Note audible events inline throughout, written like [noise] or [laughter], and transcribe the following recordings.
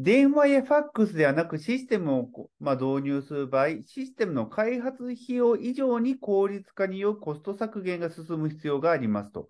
電話やファックスではなくシステムを、まあ、導入する場合、システムの開発費用以上に効率化によるコスト削減が進む必要がありますと。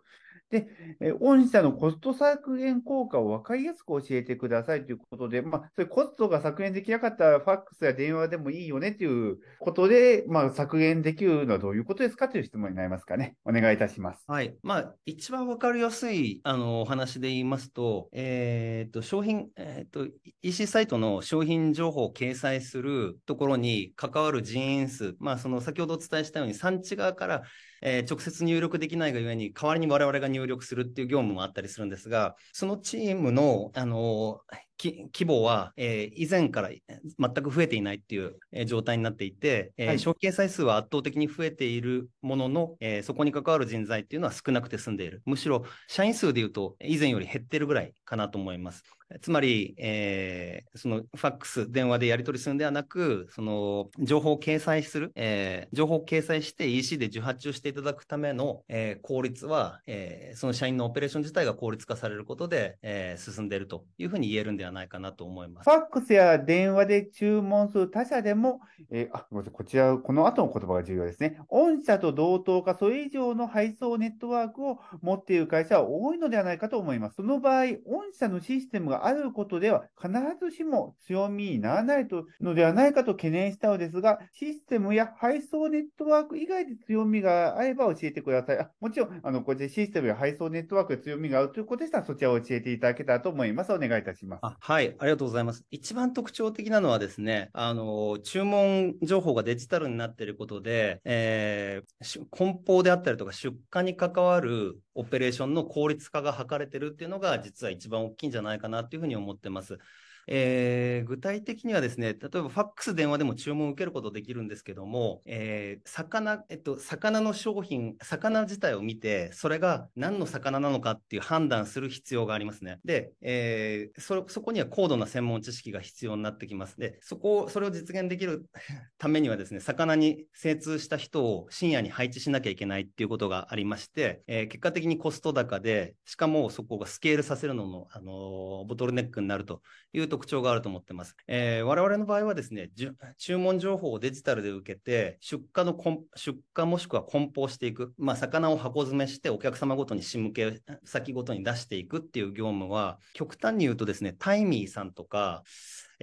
で、え御社のコスト削減効果を分かりやすく教えてくださいということで、まあ、それコストが削減できなかったらファックスや電話でもいいよねということで、まあ、削減できるのはどういうことですかという質問になりますかね。お願いいたします。はい。まあ、一番分かりやすいあのお話で言いますと、えっ、と、商品、えっ、と、EC サイトの商品情報を掲載するところに関わる人員数、まあ、その先ほどお伝えしたように、産地側からえー、直接入力できないがゆえに、代わりに我々が入力するっていう業務もあったりするんですが、そのチームの、あの規模は、えー、以前から全く増えていないっていう、えー、状態になっていて、えーはい、消費数は圧倒的に増えているものの、えー、そこに関わる人材っていうのは少なくて済んでいる。むしろ社員数でいうと以前より減ってるぐらいかなと思います。つまり、えー、そのファックス、電話でやり取りするんではなく、その情報を掲載する、えー、情報を掲載して EC で受発注していただくための、えー、効率は、えー、その社員のオペレーション自体が効率化されることで、えー、進んでいるというふうに言えるんではないかなと思います。ファックスや電話で注文する他社でも、えー、あ、ごめんなさい、こちら、この後の言葉が重要ですね。御社と同等か、それ以上の配送ネットワークを持っている会社は多いのではないかと思います。その場合、御社のシステムがあることでは必ずしも強みにならないとのではないかと懸念したのですが、システムや配送ネットワーク以外で強みがあれば教えてください。あもちろん、あの、こちらシステムや配送ネットワークで強みがあるということでしたら、そちらを教えていただけたらと思います。お願いいたします。はい、ありがとうございます。一番特徴的なのはですね、あの、注文情報がデジタルになっていることで、えー、梱包であったりとか出荷に関わるオペレーションの効率化が図れてるっていうのが、実は一番大きいんじゃないかなっていうふうに思ってます。えー、具体的にはですね、例えばファックス電話でも注文を受けることできるんですけども、えー、魚、えっと、魚の商品、魚自体を見て、それが何の魚なのかっていう判断する必要がありますね。で、えー、そそこには高度な専門知識が必要になってきます。で、そこを、それを実現できる [laughs] ためにはですね、魚に精通した人を深夜に配置しなきゃいけないっていうことがありまして、えー、結果的にコスト高で、しかもそこがスケールさせるのの、あのボトルネックになるというと特徴があると思ってます。えー、我々の場合はですね、注文情報をデジタルで受けて、出荷の出荷もしくは梱包していく、まあ、魚を箱詰めしてお客様ごとに仕向け先ごとに出していくっていう業務は、極端に言うとですね、タイミーさんとか、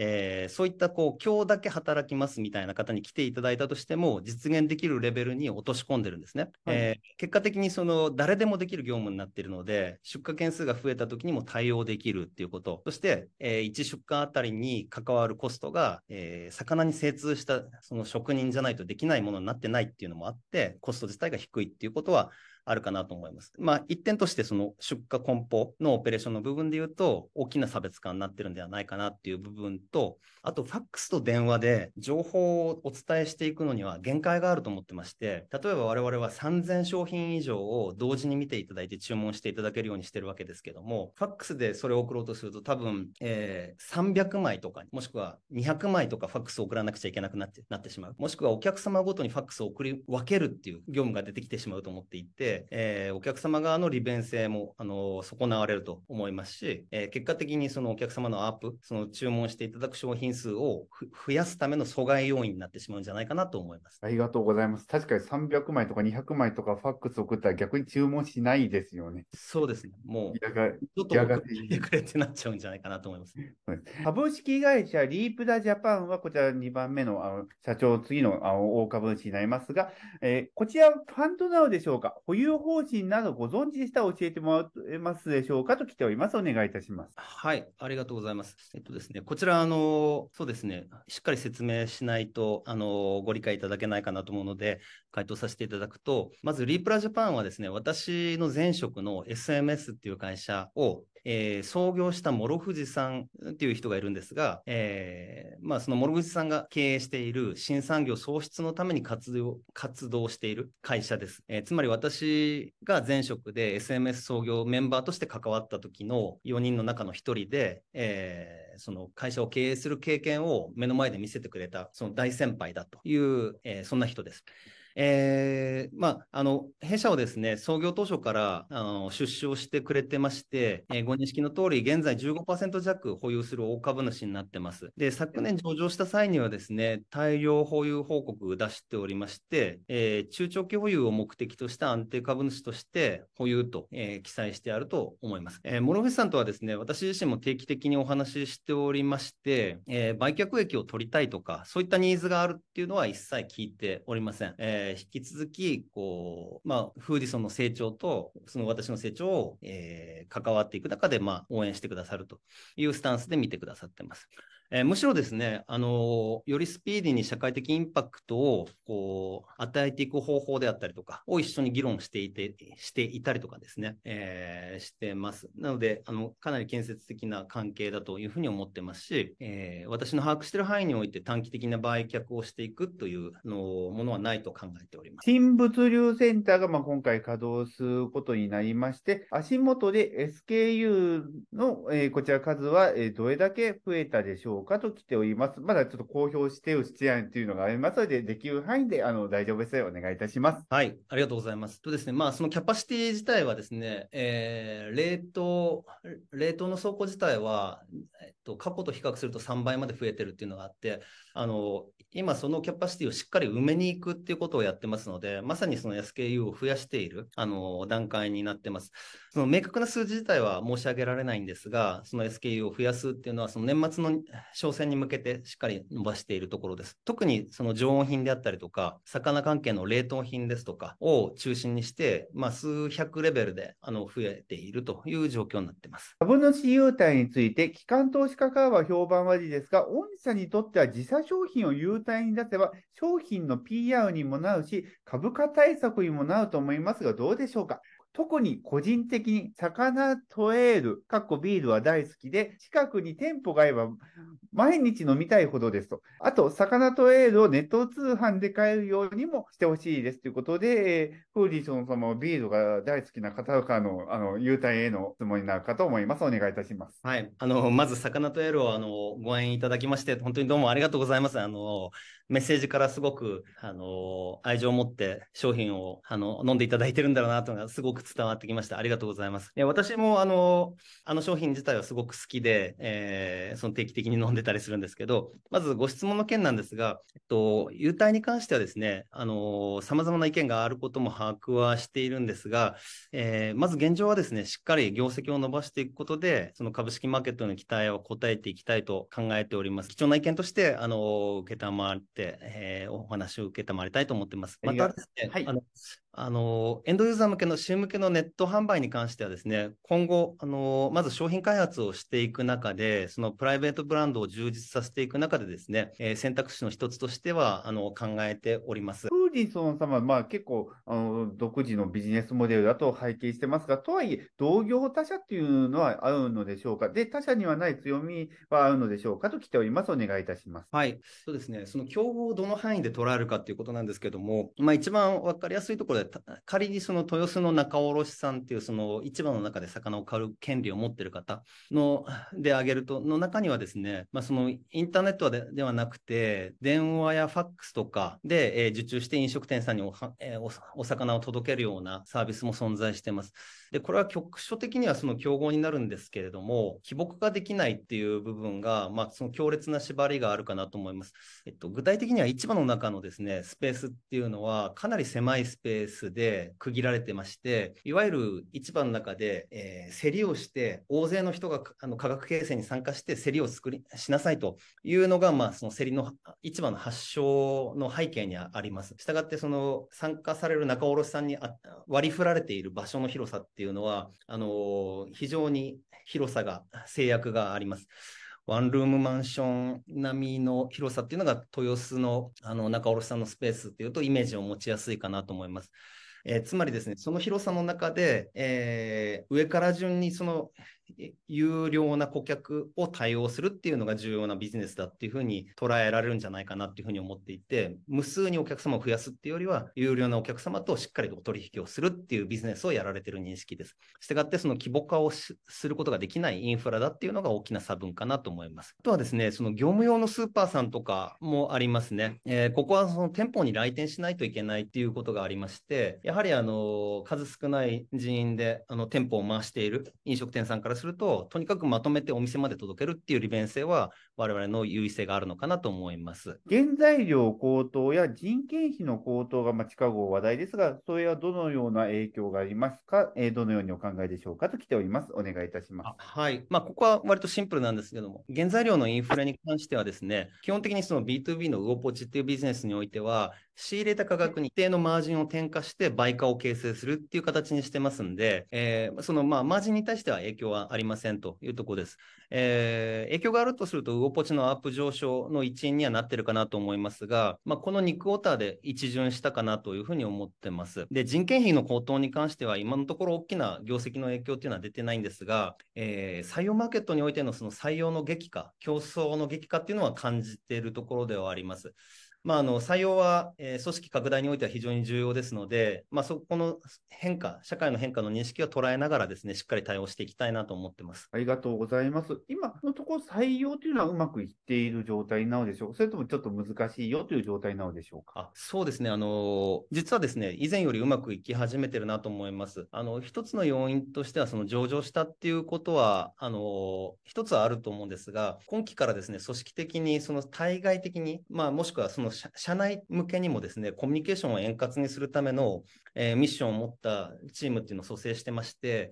えー、そういったこう今日だけ働きますみたいな方に来ていただいたとしても実現できるレベルに落とし込んでるんですね。はい、えー、結果的にその誰でもできる業務になっているので出荷件数が増えた時にも対応できるっていうことそして、えー、1出荷あたりに関わるコストが、えー、魚に精通したその職人じゃないとできないものになってないっていうのもあってコスト自体が低いっていうことはあるかなと思います。まあ、一点としてその出荷梱包のオペレーションの部分で言うと、大きな差別化になってるんではないかなっていう部分と、あと、ファックスと電話で情報をお伝えしていくのには限界があると思ってまして、例えば我々は3000商品以上を同時に見ていただいて注文していただけるようにしてるわけですけども、ファックスでそれを送ろうとすると多分、えー、300枚とか、もしくは200枚とかファックスを送らなくちゃいけなくなってなってしまう。もしくはお客様ごとにファックスを送り分けるっていう業務が出てきてしまうと思っていて、えー、お客様側の利便性も、あの、損なわれると思いますし、えー、結果的にそのお客様のアップ、その注文していただく商品数を増やすための阻害要因になってしまうんじゃないかなと思います。ありがとうございます。確かに300枚とか200枚とかファックス送ったら逆に注文しないですよね。そうですね。もう、ちょっと送ってくれってなっちゃうんじゃないかなと思います。株式会社リープダジャパンはこちら2番目のあの社長、次のあの大株主になりますが、えー、こちらファンドなのでしょうか？保有方針などご存知でしたら教えてもらえますでしょうかと来ております。お願いいたします。はい、ありがとうございます。えっとですね、こちら、あの、そうですね、しっかり説明しないと、あの、ご理解いただけないかなと思うので、回答させていただくと、まず、リープラジャパンはですね、私の前職の SMS っていう会社をえー、創業した諸富士さんっていう人がいるんですが、えー、まあ、その諸富士さんが経営している新産業創出のために活動活動している会社です。えー、つまり私が前職で SMS 創業メンバーとして関わった時の4人の中の1人で、えー、その会社を経営する経験を目の前で見せてくれたその大先輩だという、え、そんな人です。えー、まあ、あの、弊社はですね、創業当初からあの出資をしてくれてまして、えー、ご認識の通り、現在15%弱保有する大株主になってます。で、昨年上場した際にはですね、大量保有報告を出しておりまして、えー、中長期保有を目的とした安定株主として保有と、えー、記載してあると思います。えー、モロフェスさんとはですね、私自身も定期的にお話ししておりまして、えー、売却益を取りたいとか、そういったニーズがあるっていうのは一切聞いておりません。えーえー、引き続き、こう、まあ、フーディソンの成長と、その私の成長を、えー、関わっていく中で、まあ、応援してくださるというスタンスで見てくださってます。えー、むしろですね、あのよりスピーディーに社会的インパクトをこう与えていく方法であったりとかを一緒に議論していてしていたりとかですね、えー、してます。なのであの、かなり建設的な関係だというふうに思ってますし、え、私の把握している範囲において短期的な売却をしていくというのものはないと考えております。新物流センターがまあ今回稼働することになりまして、足元で SKU の、え、こちら数は、え、どれだけ増えたでしょううかと来ております。まだちょっと公表してるしていというのがありますので、できる範囲であの大丈夫ですよ。お願いいたします。はい、ありがとうございます。とですね、まあ、そのキャパシティ自体はですね、えー、冷凍、冷凍の倉庫自体は、えっと、過去と比較すると3倍まで増えてるっていうのがあって、あの、今そのキャパシティをしっかり埋めに行くっていうことをやってますので、まさにその SKU を増やしている、あの、段階になってます。その明確な数字自体は申し上げられないんですが、その SKU を増やすっていうのは、その年末の商戦に向けてしっかり伸ばしているところです。特にその常温品であったりとか、魚関係の冷凍品ですとかを中心にして、まあ、数百レベルであの増えているという状況になってます。株主優待について、機関投資家からは評判悪いですが、御社にとっては自社商品を優待に出せば、商品の PR にもなるし、株価対策にもなると思いますが、どうでしょうか？特に個人的に魚トエール、かっこビールは大好きで、近くに店舗があれば毎日飲みたいほどですと。あと、魚トエールをネット通販で買えるようにもしてほしいですということで、フーディソン様はビールが大好きな方からのあの優待への質問になるかと思います。お願いいたします。はい。あの、まず魚トエールをあのご縁いただきまして、本当にどうもありがとうございます。あの、メッセージからすごく、あの、愛情を持って商品を、あの、飲んでいただいてるんだろうなというのがすごく伝わってきました。ありがとうございます。私も、あの、あの商品自体はすごく好きで、えー、その定期的に飲んでたりするんですけど、まずご質問の件なんですが、えっと、優待に関してはですね、あの、様々な意見があることも把握はしているんですが、えー、まず現状はですね、しっかり業績を伸ばしていくことで、その株式マーケットの期待を応えていきたいと考えております。貴重な意見として、あの、受けたまって、えー、お話を受けたまりたいと思っています。またですね、はい、あのあの、エンドユーザー向けの、週向けのネット販売に関してはですね、今後、あの、まず商品開発をしていく中で、そのプライベートブランドを充実させていく中でですね、えー、選択肢の一つとしては、あの、考えております。ーディソン様、まあ結構、あの、独自のビジネスモデルだと拝見してますが、とはいえ、同業他社っていうのはあるのでしょうか？で、他社にはない強みはあるのでしょうかと来ております。お願いいたします。はい。そうですね、その競合をどの範囲で捉えるかっていうことなんですけども、まあ一番わかりやすいところで、仮にその豊洲の仲卸さんっていうその市場の中で魚を買う権利を持ってる方のであげるとの中にはですね、まあ、そのインターネットでではなくて電話やファックスとかで、えー、受注して飲食店さんにおは,、えー、お魚を届けるようなサービスも存在してます。でこれは局所的にはその競合になるんですけれども起木ができないっていう部分が、まあ、その強烈な縛りがあるかなと思います。えっと、具体的には市場の中のですねスペースっていうのはかなり狭いスペースで区切られてまして、いわゆる市場の中で、えー、競りをして、大勢の人があの価格形成に参加して、競りを作りしなさいというのが、まあ、その競りの市場の発祥の背景にあります。ししたがって、その参加される仲卸さんに割り振られている場所の広さっていうのは、あの非常に広さが、制約があります。ワンルームマンション並みの広さっていうのが豊洲のあの仲卸さんのスペースっていうとイメージを持ちやすいかなと思います。えー、つまりですね、その広さの中で、えー、上から順にその有料な顧客を対応するっていうのが重要なビジネスだっていうふうに捉えられるんじゃないかなっていうふうに思っていて、無数にお客様を増やすっていうよりは、有料なお客様としっかりとお取引をするっていうビジネスをやられてる認識です。したがって、その規模化をすることができないインフラだっていうのが大きな差分かなと思います。あとはですね、その業務用のスーパーさんとかもありますね。えー、ここはその店舗に来店しないといけないっていうことがありまして、やはりあの数少ない人員であの店舗を回している飲食店さんからすると、とにかくまとめてお店まで届けるっていう利便性は、我々の優位性があるのかなと思います。原材料高騰や人件費の高騰がまあ近頃話題ですが、それはどのような影響がありますか、えー、どのようにお考えでしょうかと来ております。お願いいたします。はい。まあ、ここは割とシンプルなんですけども、原材料のインフレに関してはですね、基本的にその B2B のウオポチっていうビジネスにおいては、仕入れた価格に一定のマージンを転嫁して売価を形成するっていう形にしてますんで、えー、そのまあマージンに対しては影響はありませんというところです。えー、影響があるとすると、ウオポチのアップ上昇の一因にはなってるかなと思いますが、まあ、この2クォーターで一巡したかなというふうに思ってます。で、人件費の高騰に関しては、今のところ大きな業績の影響っていうのは出てないんですが、えー、採用マーケットにおいてのその採用の激化、競争の激化っていうのは感じているところではあります。まあ、あの採用は、えー、組織拡大においては非常に重要ですので、まあ、そこの変化、社会の変化の認識を捉えながらですね、しっかり対応していきたいなと思ってます。ありがとうございます。今のところ採用というのはうまくいっている状態なのでしょう？かそれともちょっと難しいよという状態なのでしょうか？あそうですね。あの、実はですね、以前よりうまくいき始めてるなと思います。あの、一つの要因としては、その上場したっていうことは、あの、一つはあると思うんですが、今期からですね、組織的に、その対外的に、まあ、もしくはその社内向けにもですね、コミュニケーションを円滑にするための、えー、ミッションを持ったチームっていうのを蘇生してまして、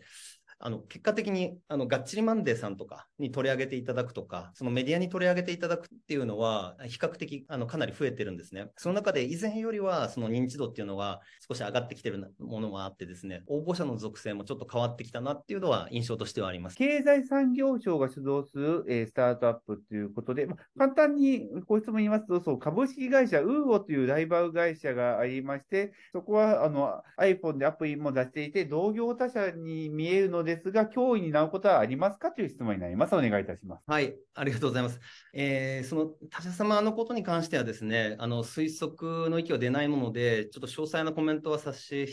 あの結果的にあのがっちりマンデーさんとかに取り上げていただくとか、そのメディアに取り上げていただくっていうのは、比較的あのかなり増えてるんですね。その中で以前よりはその認知度っていうのは少し上がってきてるものがあってですね、応募者の属性もちょっと変わってきたなっていうのは印象としてはあります。経済産業省が主導する、えー、スタートアップということで、ま簡単にご質問言いますと、そう株式会社ウーオというライバル会社がありまして、そこはあの iPhone でアプリも出していて、同業他社に見えるのですが、脅威になることはありますかという質問になります。お願いいたします。はい、ありがとうございます。えー、その他社様のことに関してはですね、あの推測の域は出ないもので、ちょっと詳細なコメントはさせ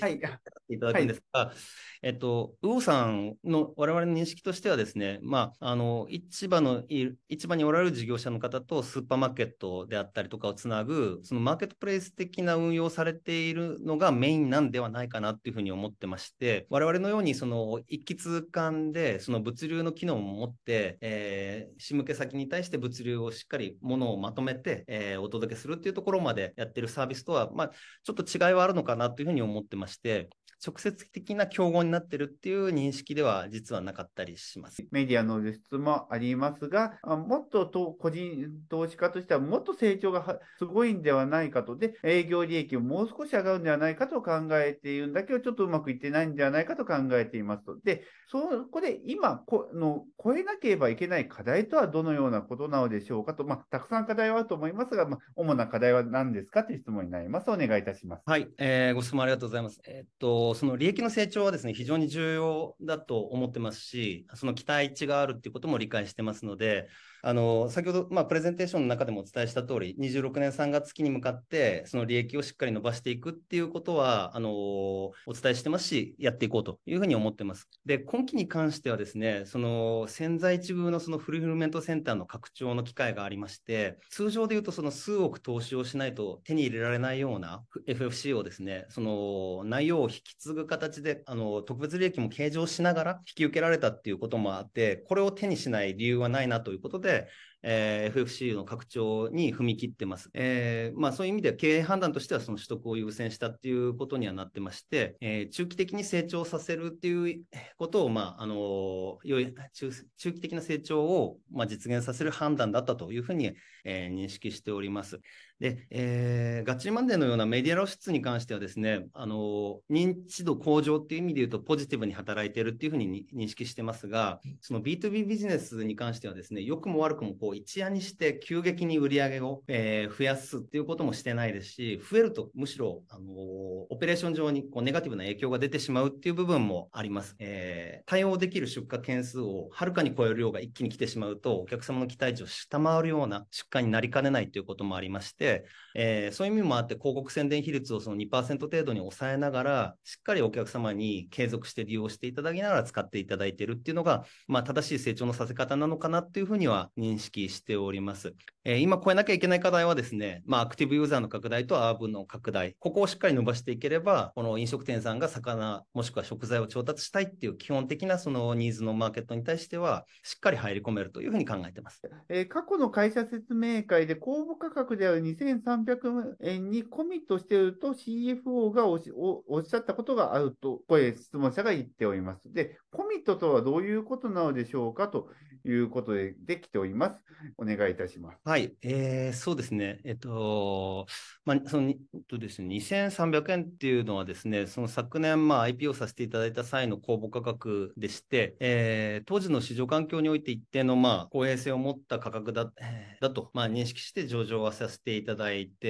ていただくんですが、はい、えっと、魚さんの我々の認識としてはですね、まあ、あの市場の市場におられる事業者の方とスーパーマーケットであったりとかをつなぐ、そのマーケットプレイス的な運用されているのがメインなんではないかなというふうに思ってまして、我々のようにその一気通貫でその物流の機能を持って、えー、仕向け先に対して物流をしっかりものをまとめて、えー、お届けするっていうところまでやってるサービスとは、まあ、ちょっと違いはあるのかなというふうに思ってまして、直接的な競合になってるっていう認識では実はなかったりします。メディアの輸出もありますが、もっとと個人投資家としてはもっと成長がすごいんではないかと、で、営業利益ももう少し上がるんではないかと考えているんだけど、ちょっとうまくいってないんではないかと考えていますと。で、そこで今この超えなければいけない課題とはどのようなことなのでしょうかと、まあ、たくさん課題はあると思いますが、まあ、主な課題は何ですかという質問になります。お願いいたします。はい、えー、ご質問ありがとうございます。えー、っと、その利益の成長はですね、非常に重要だと思ってますし、その期待値があるっていうことも理解してますので、あの先ほど、まあ、プレゼンテーションの中でもお伝えした通り、26年3月期に向かって、その利益をしっかり伸ばしていくっていうことは、あのお伝えしてますし、やっていこうというふうに思ってます。で、今期に関してはですね、その潜在一遇のそのフルフルメントセンターの拡張の機会がありまして、通常でいうとその数億投資をしないと手に入れられないような FFC をですね、その内容を引き継ぐ形で、あの特別利益も計上しながら引き受けられたっていうこともあって、これを手にしない理由はないなということで、でえー、FFC の拡張に踏み切ってます。えーまあ、そういう意味では経営判断としてはその取得を優先したっていうことにはなってまして、えー、中期的に成長させるっていうことを、まああのー中中期的な成長を、まあ、実現させる判断だったというふうに、えー、認識しております。で、えー、ガッチリマンデーのようなメディア露出に関してはですね、あの、認知度向上っていう意味で言うとポジティブに働いているっていうふうに認識してますが、その B2B ビジネスに関してはですね、良くも悪くもこう一夜にして急激に売り上げを、えー増やすっていうこともしてないですし、増えるとむしろ、あのーオペレーション上にこうネガティブな影響が出てしまうっていう部分もあります。えー対応できる出荷件数をはるかに超える量が一気に来てしまうと、お客様の期待値を下回るような出荷になりかねないということもありまして、えーそういう意味もあって、広告宣伝比率をその2%程度に抑えながら、しっかりお客様に継続して利用していただきながら使っていただいているっていうのが、まあ、正しい成長のさせ方なのかなっていうふうには認識しております。えー今超えなきゃいけない課題はですね、まあ、アクティブユーザーの拡大とアーブの拡大、ここをしっかり伸ばしていければ、この飲食店さんが魚、もしくは食材を調達したいっていう基本的なそのニーズのマーケットに対しては、しっかり入り込めるというふうに考えてます。えー過去の会社説明会で公募価格である2300円にコミットしていると CFO がおしおおっしゃったことがあると、声、質問者が言っております。で、コミットとはどういうことなのでしょうかということでできております。お願いいたします。はい、えーそうですね、えっと、まあ、その、とですね、2300円っていうのはですね、その昨年、まあ、IPO させていただいた際の公募価格でして、えー当時の市場環境において一定の、まあ、公平性を持った価格だ、えーだと、まあ、認識して上場はさせていただいて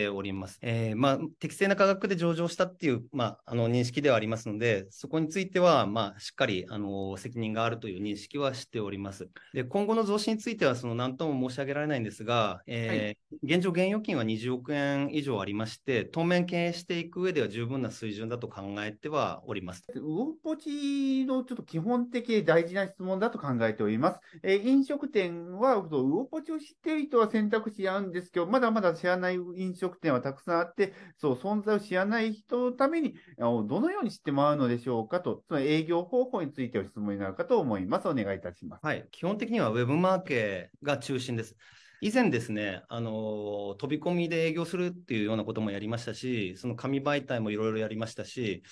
おります。えーまあ、適正な価格で上場したっていう、まあ、あの、認識ではありますので、そこについては、まあ、しっかり、あの、責任があるという認識はしております。で、今後の増資については、その、何とも申し上げられないんですが、えー現状、現預金は20億円以上ありまして、当面経営していく上では十分な水準だと考えてはおります。ウオポチのちょっと基本的で大事な質問だと考えております。えー飲食店は、そうウオポチを知っている人は選択肢あるんですけど、まだまだ知らない飲食店はたくさんあって、そう、存在を知らない人のために、あのどのように知ってもらうのでしょうかと、その営業方法についてお質問になるかと思います。お願いいたします。はい、基本的にはウェブマーケが中心です。以前ですね、あの飛び込みで営業するっていうようなこともやりましたし、その紙媒体もいろいろやりましたし、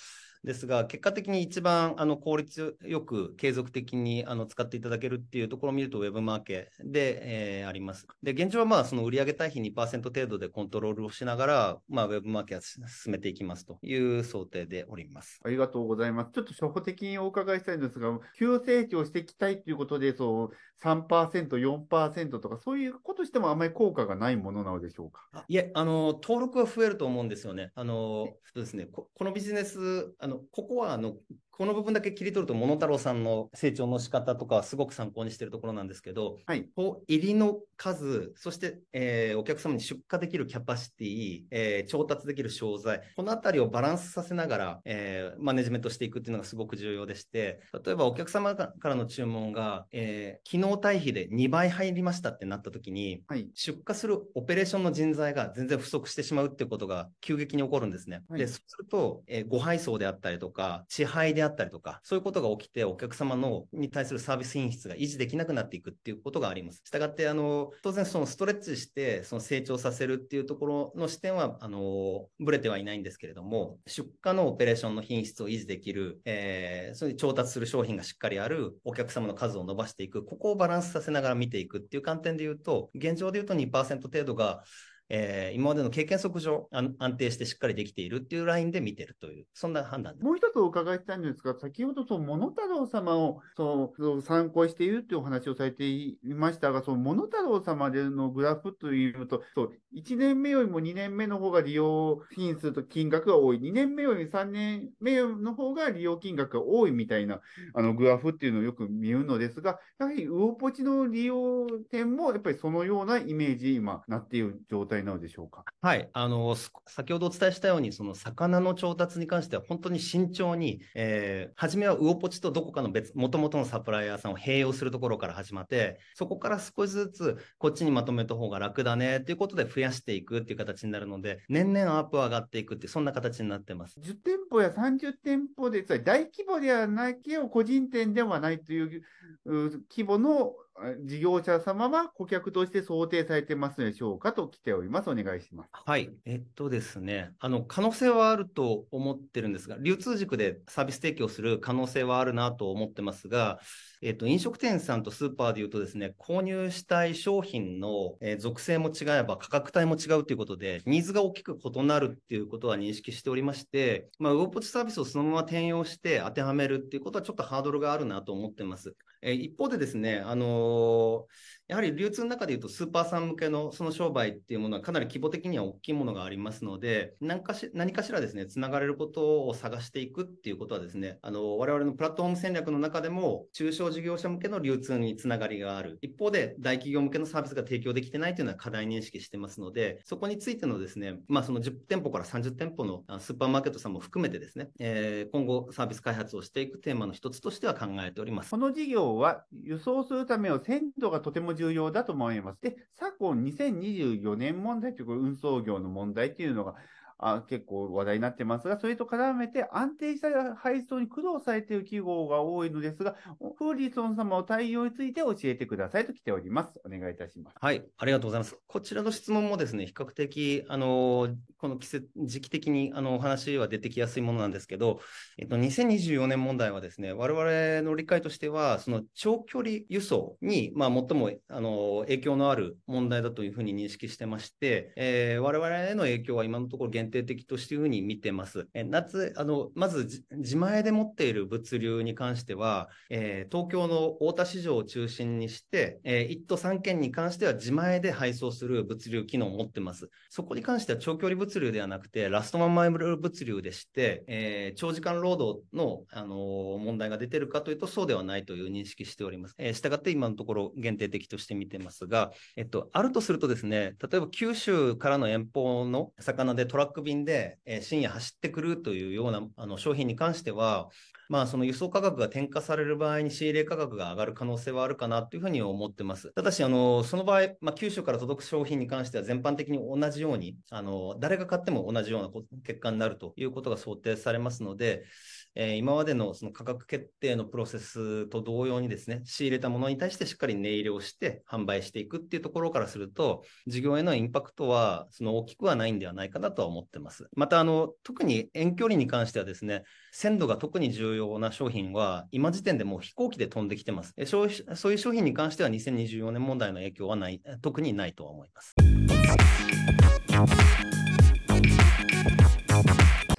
ですが、結果的に一番あの効率よく継続的にあの使っていただけるっていうところを見ると、ウェブマーケで、えーあります。で、現状はまあその売上対比2%程度でコントロールをしながら、まあ、ウェブマーケは進めていきますという想定でおります。ありがとうございます。ちょっと初歩的にお伺いしたいんですが、急成長していきたいということで、そう3%、4%とか、そういうことしてもあまり効果がないものなのでしょうか？あいえ、あの、登録は増えると思うんですよね。あの、そうですね、ここのビジネス、あの、ここは、あの、この部分だけ切り取ると、モノタロウさんの成長の仕方とかはすごく参考にしているところなんですけど、はい。こう入りの数、そして、えーお客様に出荷できるキャパシティ、えー調達できる商材、このあたりをバランスさせながら、えーマネジメントしていくっていうのがすごく重要でして、例えばお客様からの注文が、えー機能対比で2倍入りましたってなった時に、はい。出荷するオペレーションの人材が全然不足してしまうってことが急激に起こるんですね。はいで、そうすると、えーご配送であったりとか、支配であったりとか、そういうことが起きて、お客様のに対するサービス品質が維持できなくなっていくっていうことがあります。したがって、あの、当然そのストレッチして、その成長させるっていうところの視点は、あの、ぶれてはいないんですけれども、出荷のオペレーションの品質を維持できる、えー、それに調達する商品がしっかりある、お客様の数を伸ばしていく、ここをバランスさせながら見ていくっていう観点で言うと、現状で言うと2%程度が、えー今までの経験則上安定してしっかりできているっていうラインで見てるという、そんな判断。もう一つお伺いしたいんですが、先ほど、その、モノタロウ様を、そう、そ参考しているというお話をされていましたが、その、モノタロウ様でのグラフというと、そう、1年目よりも2年目の方が利用品数と金額が多い、2年目より3年目の方が利用金額が多いみたいな、あの、グラフっていうのをよく見るのですが、やはり、ウオポチの利用点も、やっぱりそのようなイメージ、今、なっている状態なのでしょうか？はい、あの、先ほどお伝えしたように、その魚の調達に関しては本当に慎重に、えー初めは魚ポチとどこかの別、もともとのサプライヤーさんを併用するところから始まって、そこから少しずつこっちにまとめた方が楽だねっていうことで増ややしていくっていう形になるので、年々アップ上がっていくって、そんな形になってます。10店舗や30店舗で、大規模ではないけど、個人店ではないという規模の事業者様は顧客として想定されてますでしょうかと来ております。お願いします。はい。えっとですね、あの、可能性はあると思ってるんですが、流通軸でサービス提供する可能性はあるなと思ってますが、えっと、飲食店さんとスーパーで言うとですね、購入したい商品の、え属性も違えば価格帯も違うということで、ニーズが大きく異なるっていうことは認識しておりまして、まあ、ウォポチサービスをそのまま転用して当てはめるっていうことはちょっとハードルがあるなと思ってます。え一方でですね、あのーやはり流通の中でいうと、スーパーさん向けのその商売っていうものはかなり規模的には大きいものがありますので、何かし何かしらですね、つながれることを探していくっていうことはですね、あの我々のプラットフォーム戦略の中でも、中小事業者向けの流通につながりがある。一方で、大企業向けのサービスが提供できてないというのは課題認識してますので、そこについてのですね、まあ、その10店舗から30店舗のスーパーマーケットさんも含めてですね、えー今後サービス開発をしていくテーマの一つとしては考えております。この事業は輸送するための鮮度がとても重要だと思います。で、昨今2024年問題というこれ運送業の問題っていうのがあ結構話題になってますが、それと絡めて安定した配送に苦労されている企業が多いのですが、フーリソン様の対応について教えてくださいと来ております。お願いいたします。はい、ありがとうございます。こちらの質問もですね、比較的、あの、この季節、時期的に、あの、お話は出てきやすいものなんですけど、えっと、2024年問題はですね、我々の理解としては、その長距離輸送に、まあ、最も、あの、影響のある問題だというふうに認識してまして、えー我々への影響は今のところ限定的としていうふうに見てます。え夏、あの、まず自前で持っている物流に関しては、えー東京の大田市場を中心にして、えー1都3県に関しては自前で配送する物流機能を持ってます。そこに関しては長距離物流ではなくて、ラストワンマイル物流でして、えー長時間労働の、あのー問題が出てるかというと、そうではないという認識しております。えー、したがって今のところ限定的として見てますが、えっと、あるとするとですね、例えば九州からの遠方の魚でトラック便で、えー深夜走ってくるというようなあの商品に関しては、まあ、その輸送価格が転嫁される場合に仕入れ価格が上がる可能性はあるかなというふうに思ってます。ただし、あの、その場合、まあ、九州から届く商品に関しては全般的に同じように、あの、誰が買っても同じような結果になるということが想定されますので、えー今までのその価格決定のプロセスと同様にですね、仕入れたものに対してしっかり値入れをして販売していくっていうところからすると、事業へのインパクトはその大きくはないんではないかなとは思ってます。また、あの、特に遠距離に関してはですね、鮮度が特に重要な商品は、今時点でもう飛行機で飛んできてます。そういうそういう商品に関しては2024年問題の影響はない、特にないとは思います。